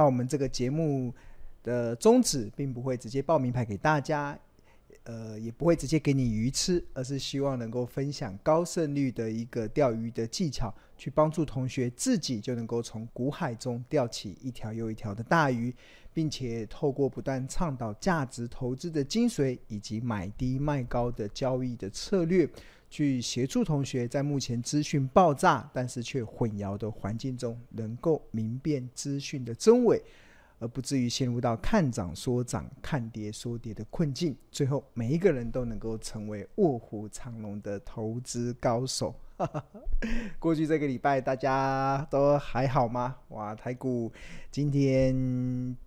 那我们这个节目的宗旨，并不会直接报名牌给大家。呃，也不会直接给你鱼吃，而是希望能够分享高胜率的一个钓鱼的技巧，去帮助同学自己就能够从股海中钓起一条又一条的大鱼，并且透过不断倡导价值投资的精髓，以及买低卖高的交易的策略，去协助同学在目前资讯爆炸但是却混淆的环境中，能够明辨资讯的真伪。而不至于陷入到看涨说涨、看跌说跌的困境，最后每一个人都能够成为卧虎藏龙的投资高手。过去这个礼拜大家都还好吗？哇，台股今天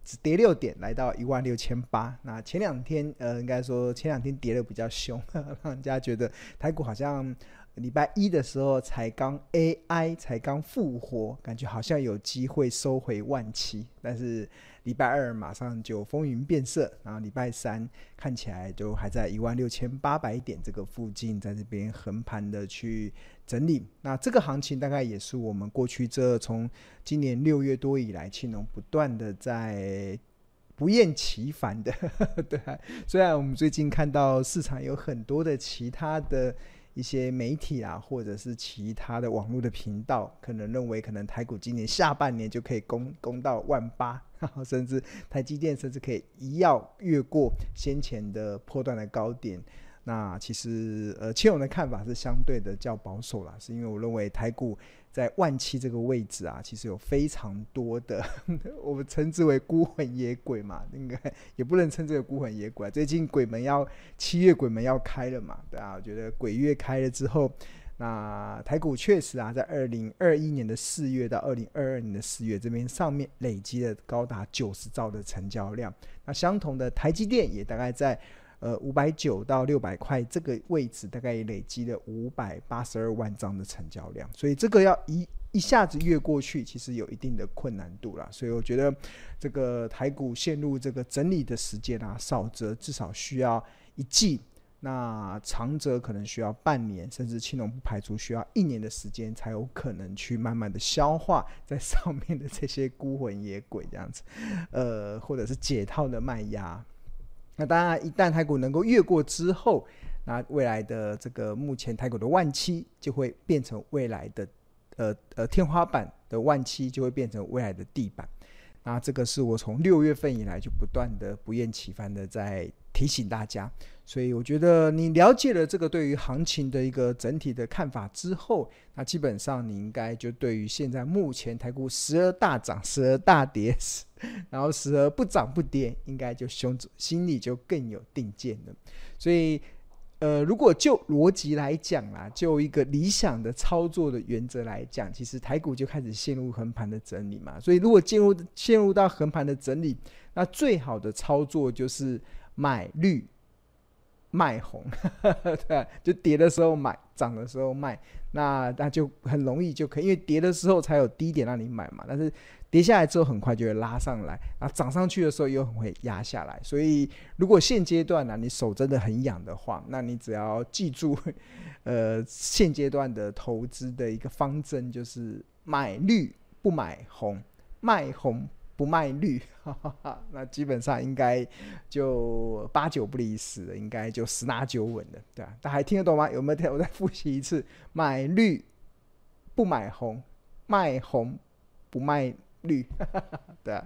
只跌六点，来到一万六千八。那前两天，呃，应该说前两天跌的比较凶，让人家觉得台股好像。礼拜一的时候才刚 AI 才刚复活，感觉好像有机会收回万七，但是礼拜二马上就风云变色，然后礼拜三看起来就还在一万六千八百点这个附近，在这边横盘的去整理。那这个行情大概也是我们过去这从今年六月多以来，青龙不断的在不厌其烦的，对。虽然我们最近看到市场有很多的其他的。一些媒体啊，或者是其他的网络的频道，可能认为可能台股今年下半年就可以攻攻到万八，甚至台积电甚至可以一跃越过先前的破断的高点。那其实呃，青龙的看法是相对的较保守啦，是因为我认为台股在万七这个位置啊，其实有非常多的 我们称之为孤魂野鬼嘛，应该也不能称之为孤魂野鬼啊。最近鬼门要七月鬼门要开了嘛，对啊，我觉得鬼月开了之后，那台股确实啊，在二零二一年的四月到二零二二年的四月这边上面累积了高达九十兆的成交量，那相同的台积电也大概在。呃，五百九到六百块这个位置，大概也累积了五百八十二万张的成交量，所以这个要一一下子越过去，其实有一定的困难度啦。所以我觉得这个台股陷入这个整理的时间啊，少则至少需要一季，那长则可能需要半年，甚至青龙不排除需要一年的时间，才有可能去慢慢的消化在上面的这些孤魂野鬼这样子，呃，或者是解套的卖压。那当然，一旦台股能够越过之后，那未来的这个目前台股的万七就会变成未来的呃呃天花板的万七就会变成未来的地板。那这个是我从六月份以来就不断的不厌其烦的在提醒大家，所以我觉得你了解了这个对于行情的一个整体的看法之后，那基本上你应该就对于现在目前台股时而大涨，时而大跌，然后时而不涨不跌，应该就胸心里就更有定见了。所以。呃，如果就逻辑来讲啦，就一个理想的操作的原则来讲，其实台股就开始陷入横盘的整理嘛。所以如果进入陷入到横盘的整理，那最好的操作就是买绿卖红，对，就跌的时候买，涨的时候卖，那那就很容易就可以，因为跌的时候才有低点让你买嘛。但是跌下来之后，很快就会拉上来，啊，涨上去的时候又很会压下来。所以，如果现阶段呢、你手真的很痒的话，那你只要记住，呃，现阶段的投资的一个方针就是买绿不买红，卖红不卖绿，那基本上应该就八九不离十了，应该就十拿九稳的，对吧？大家还听得懂吗？有没有听？我再复习一次：买绿不买红，卖红不卖。绿，对啊，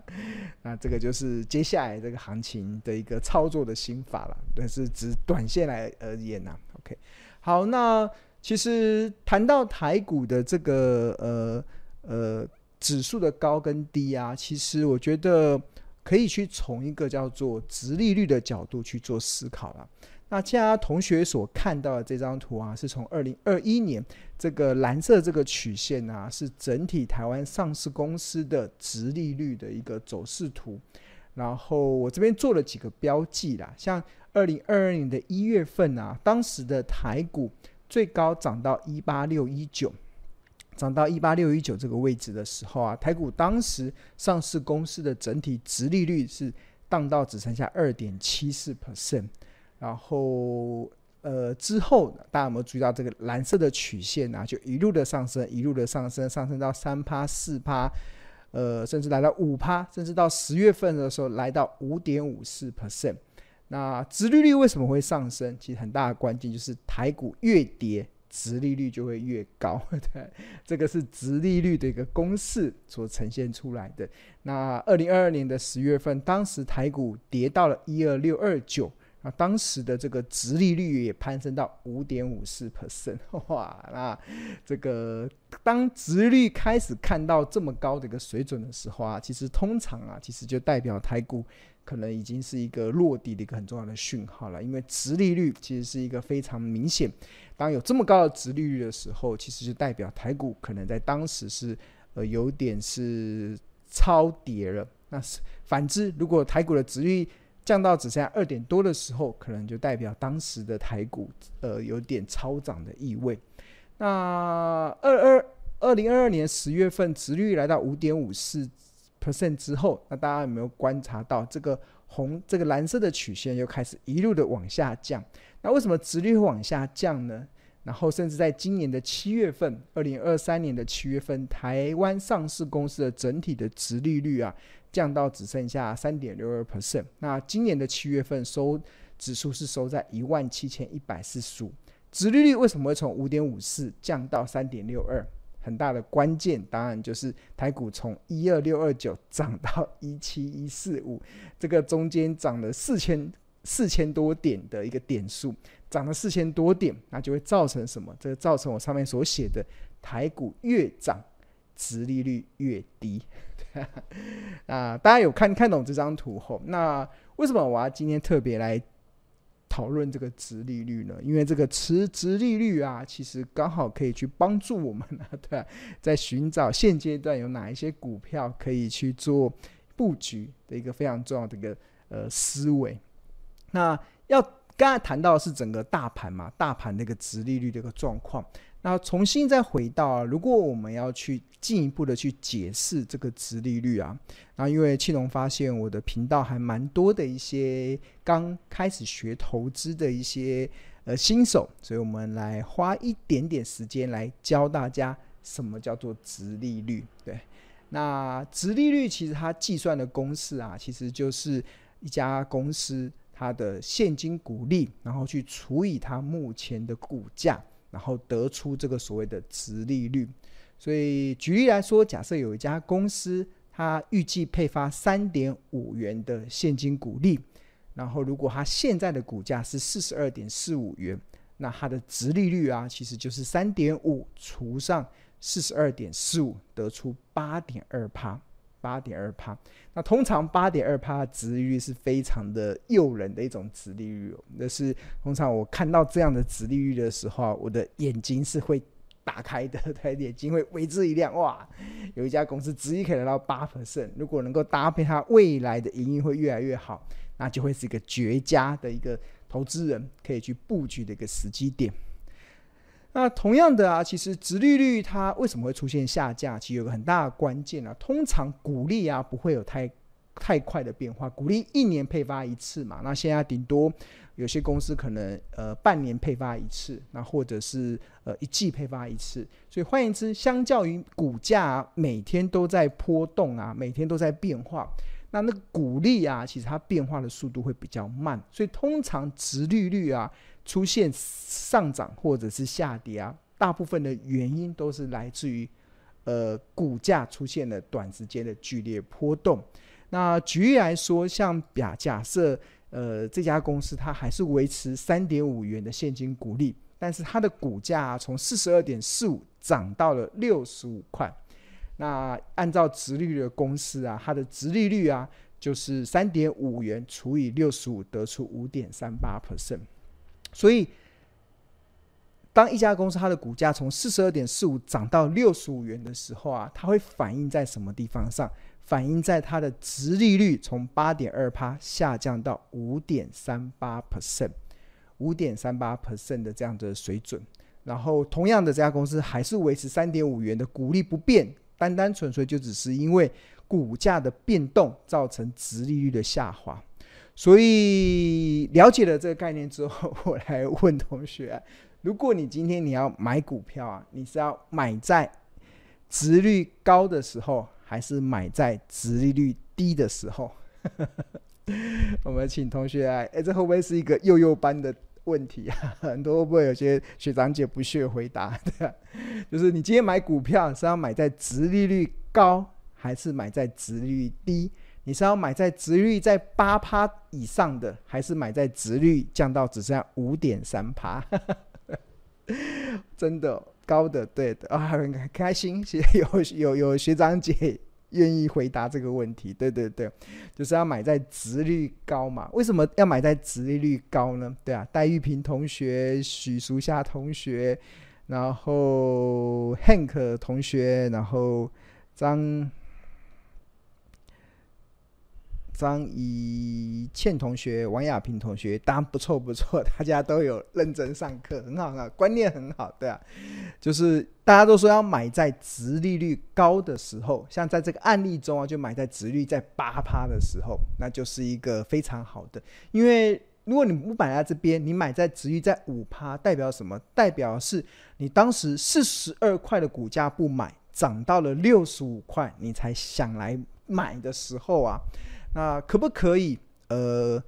那这个就是接下来这个行情的一个操作的心法了。但是只短线来而言呐，OK，好，那其实谈到台股的这个呃呃指数的高跟低啊，其实我觉得可以去从一个叫做殖利率的角度去做思考了。那家同学所看到的这张图啊，是从二零二一年这个蓝色这个曲线啊，是整体台湾上市公司的殖利率的一个走势图。然后我这边做了几个标记啦，像二零二二年的一月份啊，当时的台股最高涨到一八六一九，涨到一八六一九这个位置的时候啊，台股当时上市公司的整体殖利率是荡到只剩下二点七四 percent。然后，呃，之后大家有没有注意到这个蓝色的曲线啊？就一路的上升，一路的上升，上升到三趴、四趴，呃，甚至来到五趴，甚至到十月份的时候来到五点五四 percent。那殖利率为什么会上升？其实很大的关键就是台股越跌，殖利率就会越高。对，这个是殖利率的一个公式所呈现出来的。那二零二二年的十月份，当时台股跌到了一二六二九。啊，当时的这个殖利率也攀升到五点五四 percent，哇！那这个当殖率开始看到这么高的一个水准的时候啊，其实通常啊，其实就代表台股可能已经是一个落地的一个很重要的讯号了。因为直利率其实是一个非常明显，当有这么高的直利率的时候，其实就代表台股可能在当时是呃有点是超跌了。那是反之，如果台股的殖利率降到只剩下二点多的时候，可能就代表当时的台股呃有点超涨的意味。那二二二零二二年十月份，直率来到五点五四 percent 之后，那大家有没有观察到这个红这个蓝色的曲线又开始一路的往下降？那为什么殖利率会往下降呢？然后甚至在今年的七月份，二零二三年的七月份，台湾上市公司的整体的殖利率啊。降到只剩下三点六二 percent。那今年的七月份收指数是收在一万七千一百四十五。殖利率为什么会从五点五四降到三点六二？很大的关键当然就是台股从一二六二九 涨到一七一四五，这个中间涨了四千四千多点的一个点数，涨了四千多点，那就会造成什么？这个造成我上面所写的台股越涨，殖利率越低。啊，大家有看看懂这张图后，那为什么我要今天特别来讨论这个值利率呢？因为这个持值利率啊，其实刚好可以去帮助我们啊，对啊，在寻找现阶段有哪一些股票可以去做布局的一个非常重要的一个呃思维。那要刚才谈到的是整个大盘嘛，大盘那个殖利率的一个状况。那重新再回到啊，如果我们要去进一步的去解释这个殖利率啊，那因为庆隆发现我的频道还蛮多的一些刚开始学投资的一些呃新手，所以我们来花一点点时间来教大家什么叫做殖利率。对，那殖利率其实它计算的公式啊，其实就是一家公司它的现金股利，然后去除以它目前的股价。然后得出这个所谓的值利率，所以举例来说，假设有一家公司，它预计配发三点五元的现金股利，然后如果它现在的股价是四十二点四五元，那它的值利率啊，其实就是三点五除上四十二点四五，得出八点二趴。八点二趴，那通常八点二趴的殖利率是非常的诱人的一种殖利率，那是通常我看到这样的殖利率的时候，我的眼睛是会打开的，对，眼睛会为之一亮，哇，有一家公司殖利率可以来到八 percent，如果能够搭配它未来的营运会越来越好，那就会是一个绝佳的一个投资人可以去布局的一个时机点。那同样的啊，其实殖利率它为什么会出现下降？其实有个很大的关键啊。通常股利啊不会有太太快的变化，股利一年配发一次嘛。那现在顶多有些公司可能呃半年配发一次，那或者是呃一季配发一次。所以换言之，相较于股价，每天都在波动啊，每天都在变化，那那个股利啊，其实它变化的速度会比较慢。所以通常殖利率啊。出现上涨或者是下跌啊，大部分的原因都是来自于，呃，股价出现了短时间的剧烈波动。那举例来说，像假假设，呃，这家公司它还是维持三点五元的现金股利，但是它的股价啊从四十二点四五涨到了六十五块。那按照直率的公式啊，它的直利率啊，就是三点五元除以六十五，得出五点三八 percent。所以，当一家公司它的股价从四十二点四五涨到六十五元的时候啊，它会反映在什么地方上？反映在它的殖利率从八点二趴下降到五点三八 percent，五点三八 percent 的这样的水准。然后，同样的这家公司还是维持三点五元的股利不变，单单纯粹就只是因为股价的变动造成殖利率的下滑。所以了解了这个概念之后，我来问同学：如果你今天你要买股票啊，你是要买在殖率高的时候，还是买在殖利率低的时候？我们请同学来，哎，这会不会是一个幼幼班的问题啊？很多会不会有些学长姐不屑回答？对啊，就是你今天买股票是要买在殖利率高，还是买在殖利率低？你是要买在殖率在八趴以上的，还是买在殖率降到只剩下五点三趴？真的高的，对的啊，很开心，有有有学长姐愿意回答这个问题。对对对，就是要买在殖率高嘛？为什么要买在殖利率高呢？对啊，戴玉平同学、许淑夏同学，然后 Hank 同学，然后张。张怡倩同学、王亚平同学，当然不错不错，大家都有认真上课，很好很好，观念很好，对啊，就是大家都说要买在殖利率高的时候，像在这个案例中啊，就买在殖率在八趴的时候，那就是一个非常好的，因为如果你不买在这边，你买在殖率在五趴，代表什么？代表是你当时四十二块的股价不买，涨到了六十五块，你才想来买的时候啊。那可不可以？呃，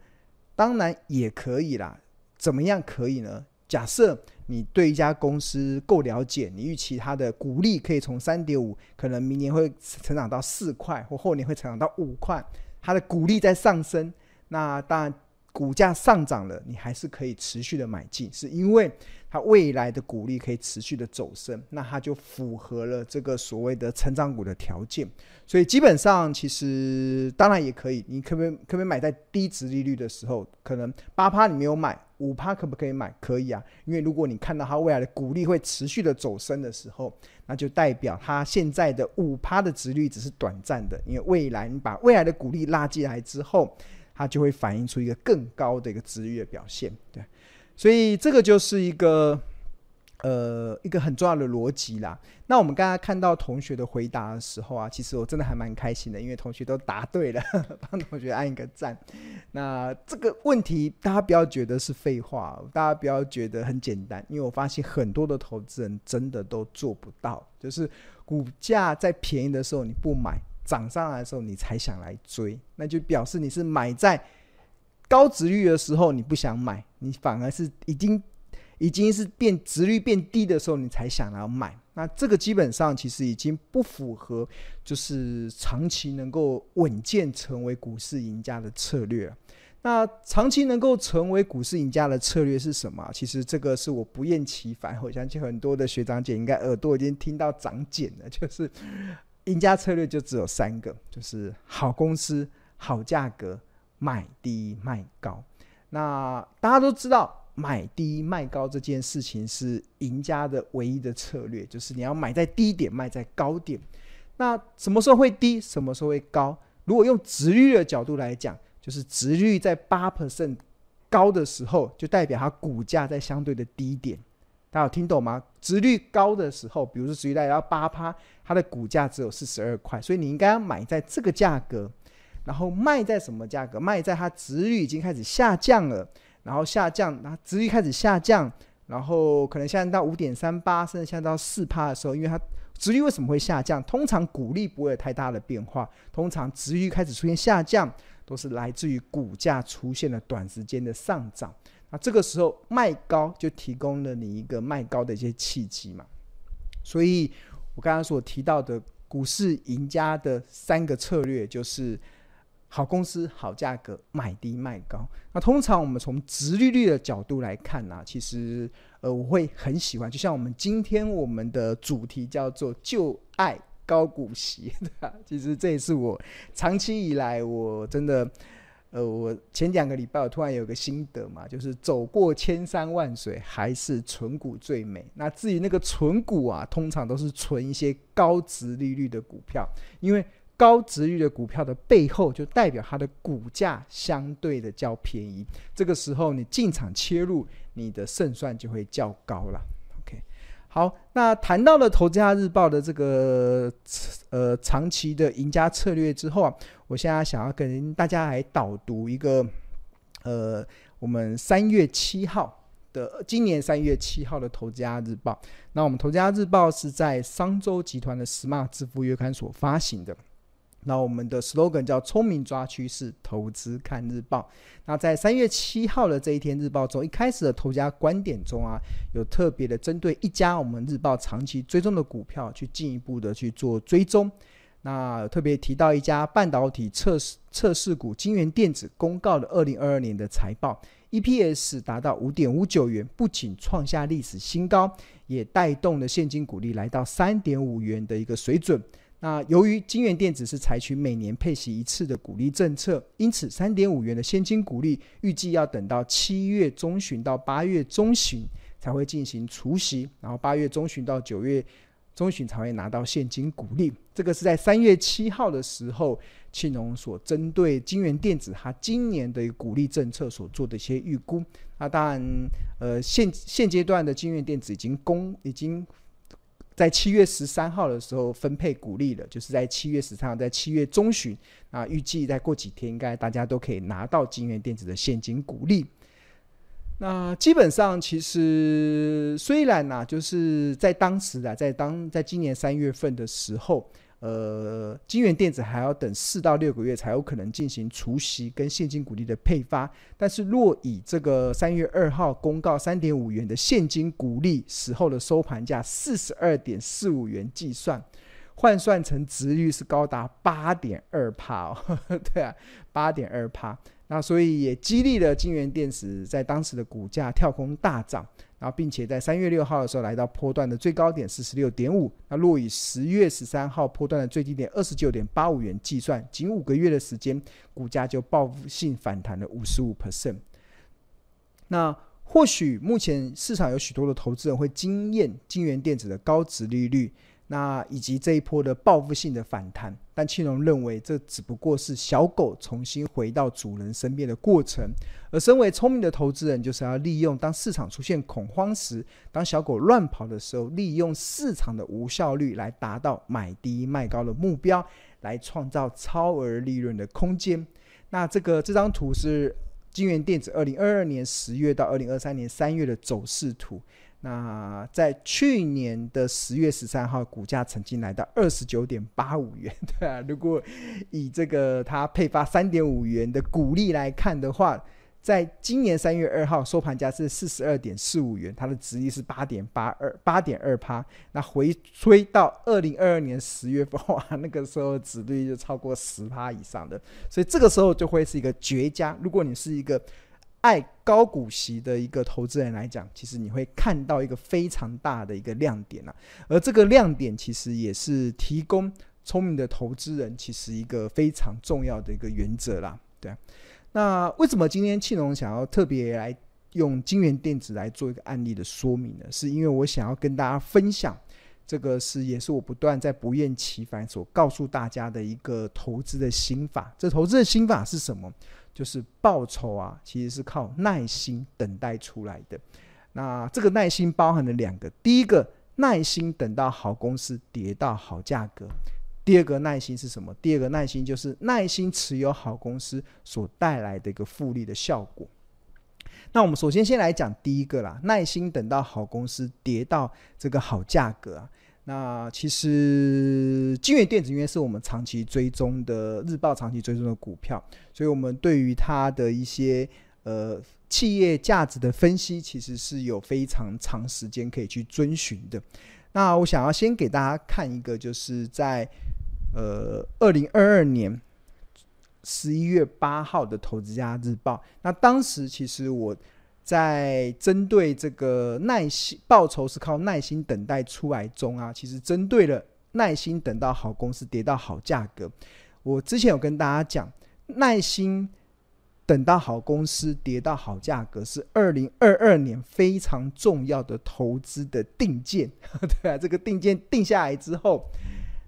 当然也可以啦。怎么样可以呢？假设你对一家公司够了解，你预期它的股利可以从三点五，可能明年会成长到四块，或后年会成长到五块，它的股利在上升。那当然，股价上涨了，你还是可以持续的买进，是因为。它未来的股利可以持续的走升，那它就符合了这个所谓的成长股的条件。所以基本上，其实当然也可以，你可不可以可不可以买在低值利率的时候？可能八趴你没有买，五趴可不可以买？可以啊，因为如果你看到它未来的股利会持续的走升的时候，那就代表它现在的五趴的值率只是短暂的，因为未来你把未来的股利拉进来之后，它就会反映出一个更高的一个殖率的表现，对。所以这个就是一个，呃，一个很重要的逻辑啦。那我们刚刚看到同学的回答的时候啊，其实我真的还蛮开心的，因为同学都答对了，帮同学按一个赞。那这个问题大家不要觉得是废话，大家不要觉得很简单，因为我发现很多的投资人真的都做不到，就是股价在便宜的时候你不买，涨上来的时候你才想来追，那就表示你是买在。高值率的时候你不想买，你反而是已经已经是变值率变低的时候你才想要买，那这个基本上其实已经不符合就是长期能够稳健成为股市赢家的策略。那长期能够成为股市赢家的策略是什么？其实这个是我不厌其烦，我相信很多的学长姐应该耳朵已经听到长茧了，就是赢家策略就只有三个，就是好公司、好价格。买低卖高，那大家都知道，买低卖高这件事情是赢家的唯一的策略，就是你要买在低点，卖在高点。那什么时候会低？什么时候会高？如果用值率的角度来讲，就是值率在八 percent 高的时候，就代表它股价在相对的低点。大家有听懂吗？值率高的时候，比如说值率来到八趴，它的股价只有四十二块，所以你应该要买在这个价格。然后卖在什么价格？卖在它值率已经开始下降了，然后下降，它值率开始下降，然后可能下降到五点三八，甚至下降到四趴的时候，因为它值率为什么会下降？通常股利不会有太大的变化，通常值率开始出现下降，都是来自于股价出现了短时间的上涨。那这个时候卖高就提供了你一个卖高的一些契机嘛。所以我刚刚所提到的股市赢家的三个策略就是。好公司、好价格，买低卖高。那通常我们从殖利率的角度来看呢、其实呃我会很喜欢，就像我们今天我们的主题叫做“就爱高股息”，对吧？其实这也是我长期以来我真的呃，我前两个礼拜我突然有个心得嘛，就是走过千山万水，还是存股最美。那至于那个存股啊，通常都是存一些高值利率的股票，因为。高值率的股票的背后，就代表它的股价相对的较便宜。这个时候，你进场切入，你的胜算就会较高了。好，那谈到了《投资家日报》的这个呃长期的赢家策略之后啊，我现在想要跟大家来导读一个呃我们三月七号的今年三月七号的《投资家日报》。那我们《投资家日报》是在商周集团的 Smart 支付月刊所发行的。那我们的 slogan 叫“聪明抓趋势，投资看日报”。那在三月七号的这一天日报中，一开始的头家观点中啊，有特别的针对一家我们日报长期追踪的股票，去进一步的去做追踪。那特别提到一家半导体测试测试股京元电子公告的二零二二年的财报，EPS 达到五点五九元，不仅创下历史新高，也带动了现金股利来到三点五元的一个水准。那由于金元电子是采取每年配息一次的股利政策，因此三点五元的现金股利预计要等到七月中旬到八月中旬才会进行除息，然后八月中旬到九月中旬才会拿到现金股利。这个是在三月七号的时候，庆农所针对金元电子它今年的股利政策所做的一些预估。那当然，呃，现现阶段的金元电子已经公已经。在七月十三号的时候分配股利了，就是在七月十三号，在七月中旬啊，预计再过几天，应该大家都可以拿到金元电子的现金股利。那基本上，其实虽然呢、啊，就是在当时的，在当在今年三月份的时候。呃，金元电子还要等四到六个月才有可能进行除息跟现金股利的配发，但是若以这个三月二号公告三点五元的现金股利时候的收盘价四十二点四五元计算，换算成值率是高达八点二趴哦，对啊，八点二趴。那所以也激励了金元电子在当时的股价跳空大涨，然后并且在三月六号的时候来到波段的最高点四十六点五。那若以十月十三号波段的最低点二十九点八五元计算，仅五个月的时间，股价就报复性反弹了五十五 percent。那或许目前市场有许多的投资人会惊艳金源电子的高值利率。那以及这一波的报复性的反弹，但庆隆认为这只不过是小狗重新回到主人身边的过程，而身为聪明的投资人，就是要利用当市场出现恐慌时，当小狗乱跑的时候，利用市场的无效率来达到买低卖高的目标，来创造超额利润的空间。那这个这张图是金元电子二零二二年十月到二零二三年三月的走势图。那在去年的十月十三号，股价曾经来到二十九点八五元，对啊。如果以这个它配发三点五元的股利来看的话，在今年三月二号收盘价是四十二点四五元，它的值率是八点八二八点二趴。那回推到二零二二年十月份，哇，那个时候殖利率就超过十趴以上的，所以这个时候就会是一个绝佳。如果你是一个爱高股息的一个投资人来讲，其实你会看到一个非常大的一个亮点啊，而这个亮点其实也是提供聪明的投资人其实一个非常重要的一个原则啦。对，那为什么今天庆隆想要特别来用京元电子来做一个案例的说明呢？是因为我想要跟大家分享，这个是也是我不断在不厌其烦所告诉大家的一个投资的心法。这投资的心法是什么？就是报酬啊，其实是靠耐心等待出来的。那这个耐心包含了两个：第一个，耐心等到好公司跌到好价格；第二个耐心是什么？第二个耐心就是耐心持有好公司所带来的一个复利的效果。那我们首先先来讲第一个啦，耐心等到好公司跌到这个好价格啊。那其实金源电子因为是我们长期追踪的日报，长期追踪的股票，所以我们对于它的一些呃企业价值的分析，其实是有非常长时间可以去遵循的。那我想要先给大家看一个，就是在呃二零二二年十一月八号的《投资家日报》，那当时其实我。在针对这个耐心报酬是靠耐心等待出来中啊，其实针对了耐心等到好公司跌到好价格。我之前有跟大家讲，耐心等到好公司跌到好价格是二零二二年非常重要的投资的定见。对啊，这个定见定下来之后。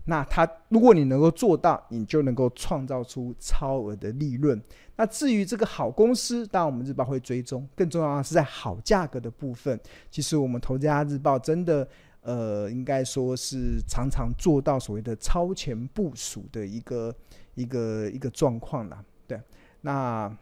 那他，如果你能够做到，你就能够创造出超额的利润。那至于这个好公司，当然我们日报会追踪，更重要的是在好价格的部分。其实我们投资家日报真的，呃，应该说是常常做到所谓的超前部署的一个一个一个状况了。对，那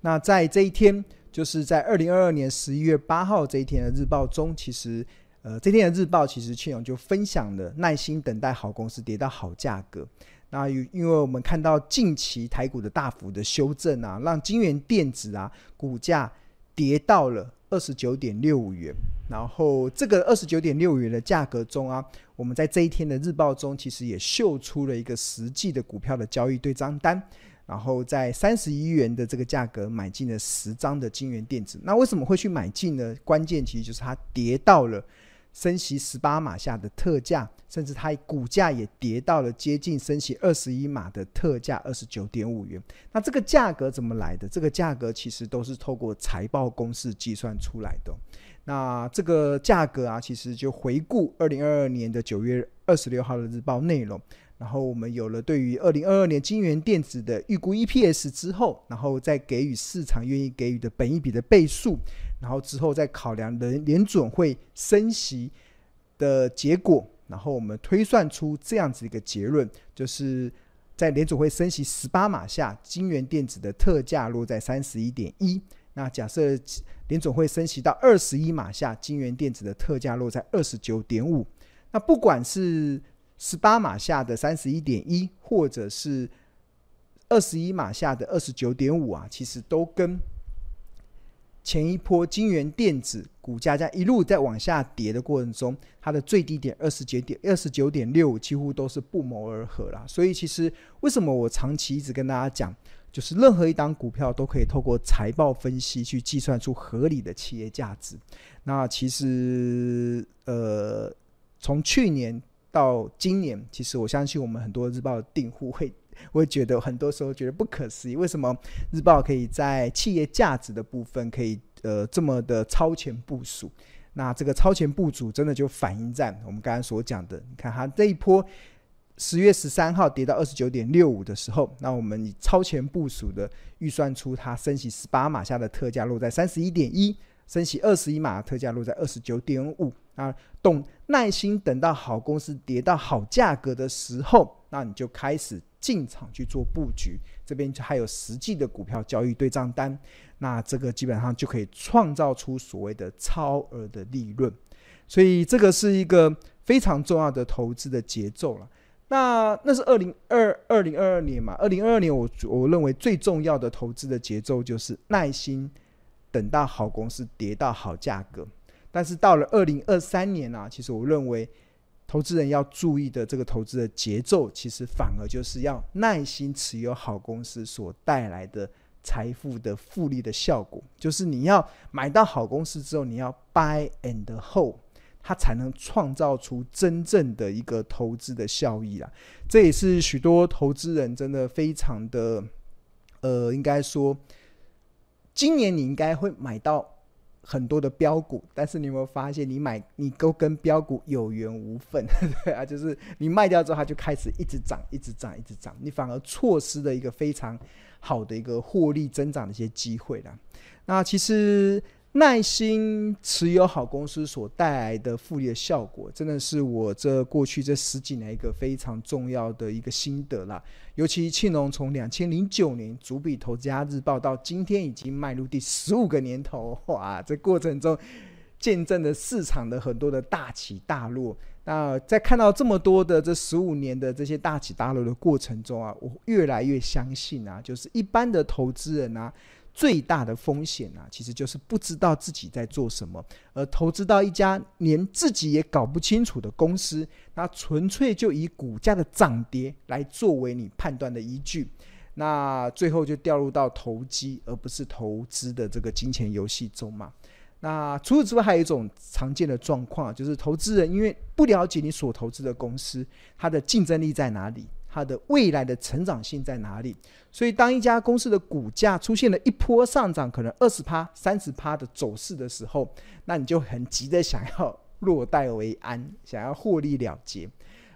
那在这一天，就是在二零二二年十一月八号这一天的日报中，其实。呃，这天的日报其实庆勇就分享了耐心等待好公司跌到好价格。那因为我们看到近期台股的大幅的修正啊，让金元电子啊股价跌到了二十九点六五元。然后这个二十九点六元的价格中啊，我们在这一天的日报中其实也秀出了一个实际的股票的交易对账单。然后在三十一元的这个价格买进了十张的金元电子。那为什么会去买进呢？关键其实就是它跌到了。升息十八码下的特价，甚至它股价也跌到了接近升息二十一码的特价二十九点五元。那这个价格怎么来的？这个价格其实都是透过财报公式计算出来的。那这个价格啊，其实就回顾二零二二年的九月二十六号的日报内容。然后我们有了对于二零二二年金元电子的预估 EPS 之后，然后再给予市场愿意给予的本一笔的倍数，然后之后再考量联联准会升息的结果，然后我们推算出这样子一个结论，就是在联准会升息十八码下，金元电子的特价落在三十一点一。那假设联准会升息到二十一码下，金元电子的特价落在二十九点五。那不管是十八码下的三十一点一，或者是二十一码下的二十九点五啊，其实都跟前一波金元电子股价在一路在往下跌的过程中，它的最低点二十九点二十九点六几乎都是不谋而合啦。所以其实为什么我长期一直跟大家讲，就是任何一档股票都可以透过财报分析去计算出合理的企业价值。那其实呃，从去年。到今年，其实我相信我们很多日报的订户会 会觉得很多时候觉得不可思议，为什么日报可以在企业价值的部分可以呃这么的超前部署？那这个超前部署真的就反映在我们刚才所讲的，你看它这一波十月十三号跌到二十九点六五的时候，那我们以超前部署的预算出它升息十八码下的特价落在三十一点一。升息二十一码，特价落在二十九点五。啊，懂耐心等到好公司跌到好价格的时候，那你就开始进场去做布局。这边就还有实际的股票交易对账单，那这个基本上就可以创造出所谓的超额的利润。所以这个是一个非常重要的投资的节奏了。那那是二零二二零二二年嘛？二零二二年我我认为最重要的投资的节奏就是耐心。等到好公司跌到好价格，但是到了二零二三年啊，其实我认为投资人要注意的这个投资的节奏，其实反而就是要耐心持有好公司所带来的财富的复利的效果。就是你要买到好公司之后，你要 buy and hold，它才能创造出真正的一个投资的效益啊。这也是许多投资人真的非常的，呃，应该说。今年你应该会买到很多的标股，但是你有没有发现，你买你都跟标股有缘无分，对啊，就是你卖掉之后，它就开始一直涨，一直涨，一直涨，你反而错失了一个非常好的一个获利增长的一些机会了。那其实。耐心持有好公司所带来的复利的效果，真的是我这过去这十几年一个非常重要的一个心得啦。尤其庆隆从两千零九年主笔投资家日报到今天已经迈入第十五个年头，哇！这过程中见证了市场的很多的大起大落。那在看到这么多的这十五年的这些大起大落的过程中啊，我越来越相信啊，就是一般的投资人啊。最大的风险啊，其实就是不知道自己在做什么，而投资到一家连自己也搞不清楚的公司，那纯粹就以股价的涨跌来作为你判断的依据，那最后就掉入到投机而不是投资的这个金钱游戏中嘛。那除此之外，还有一种常见的状况，就是投资人因为不了解你所投资的公司，它的竞争力在哪里。它的未来的成长性在哪里？所以，当一家公司的股价出现了一波上涨，可能二十趴、三十趴的走势的时候，那你就很急的想要落袋为安，想要获利了结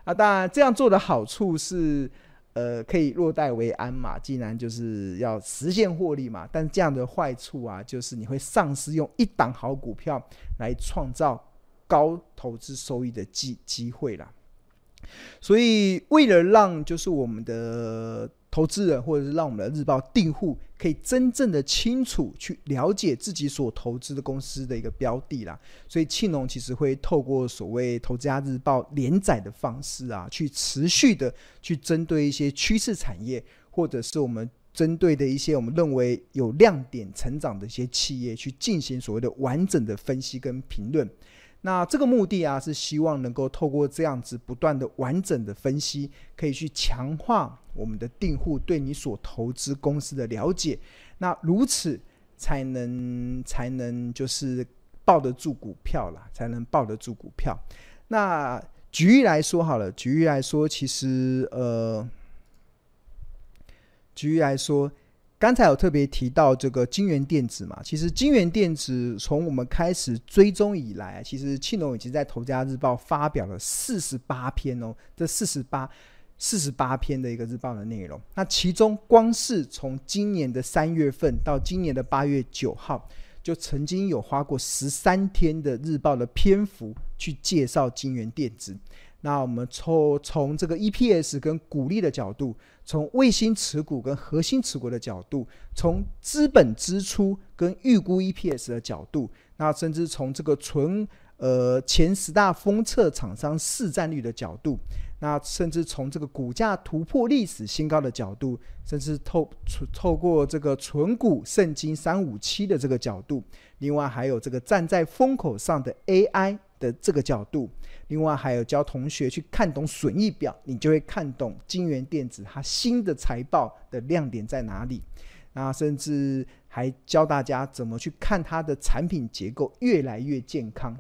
啊！当然，这样做的好处是，呃，可以落袋为安嘛，既然就是要实现获利嘛。但这样的坏处啊，就是你会丧失用一档好股票来创造高投资收益的机机会啦。所以，为了让就是我们的投资人或者是让我们的日报订户可以真正的清楚去了解自己所投资的公司的一个标的啦。所以庆隆其实会透过所谓投资家日报连载的方式啊，去持续的去针对一些趋势产业，或者是我们针对的一些我们认为有亮点成长的一些企业，去进行所谓的完整的分析跟评论。那这个目的啊，是希望能够透过这样子不断的完整的分析，可以去强化我们的订户对你所投资公司的了解。那如此才能才能就是抱得住股票啦，才能抱得住股票。那举例来说好了，举例来说，其实呃，举例来说。刚才有特别提到这个金元电子嘛，其实金元电子从我们开始追踪以来，其实庆农已经在《投家日报》发表了四十八篇哦，这四十八四十八篇的一个日报的内容。那其中光是从今年的三月份到今年的八月九号，就曾经有花过十三天的日报的篇幅去介绍金元电子。那我们从从这个 EPS 跟股利的角度，从卫星持股跟核心持股的角度，从资本支出跟预估 EPS 的角度，那甚至从这个纯呃前十大封测厂商市占率的角度，那甚至从这个股价突破历史新高的角度，甚至透透过这个存股圣经三五七的这个角度，另外还有这个站在风口上的 AI。的这个角度，另外还有教同学去看懂损益表，你就会看懂金元电子它新的财报的亮点在哪里。那甚至还教大家怎么去看它的产品结构越来越健康。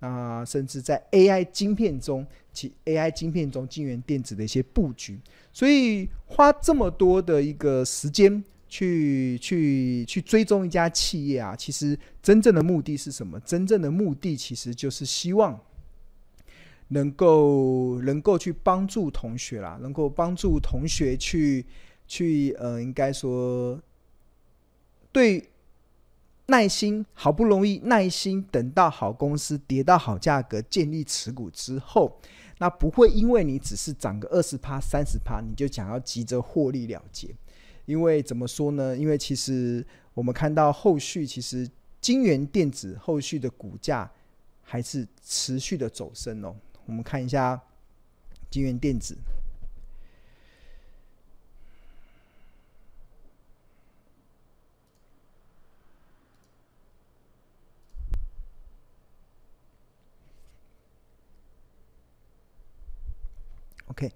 啊，甚至在 AI 晶片中，其 AI 晶片中晶圆电子的一些布局。所以花这么多的一个时间。去去去追踪一家企业啊，其实真正的目的是什么？真正的目的其实就是希望能够能够去帮助同学啦，能够帮助同学去去呃，应该说对耐心，好不容易耐心等到好公司跌到好价格建立持股之后，那不会因为你只是涨个二十趴、三十趴，你就想要急着获利了结。因为怎么说呢？因为其实我们看到后续，其实金元电子后续的股价还是持续的走升哦。我们看一下金元电子。OK，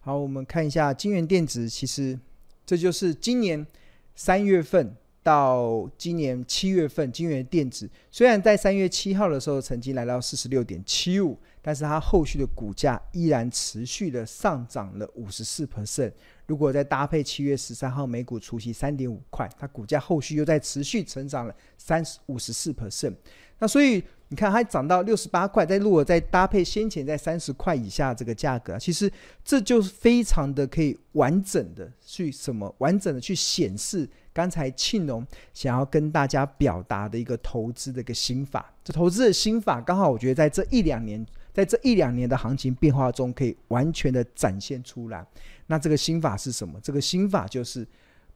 好，我们看一下金元电子，其实。这就是今年三月份到今年七月份，金元电子虽然在三月七号的时候曾经来到四十六点七五，但是它后续的股价依然持续的上涨了五十四 percent。如果再搭配七月十三号美股除息三点五块，它股价后续又在持续成长了三十五十四 percent。那所以。你看，它涨到六十八块，再如果再搭配先前在三十块以下这个价格，其实这就是非常的可以完整的去什么完整的去显示刚才庆农想要跟大家表达的一个投资的一个心法。这投资的心法，刚好我觉得在这一两年，在这一两年的行情变化中，可以完全的展现出来。那这个心法是什么？这个心法就是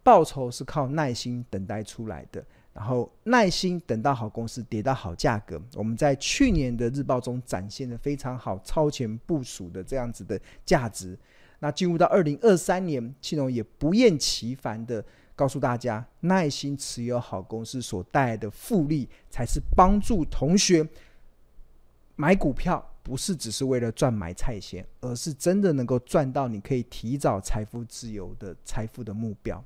报酬是靠耐心等待出来的。然后耐心等到好公司跌到好价格，我们在去年的日报中展现的非常好，超前部署的这样子的价值。那进入到二零二三年，庆农也不厌其烦的告诉大家，耐心持有好公司所带来的复利，才是帮助同学买股票，不是只是为了赚买菜钱，而是真的能够赚到你可以提早财富自由的财富的目标。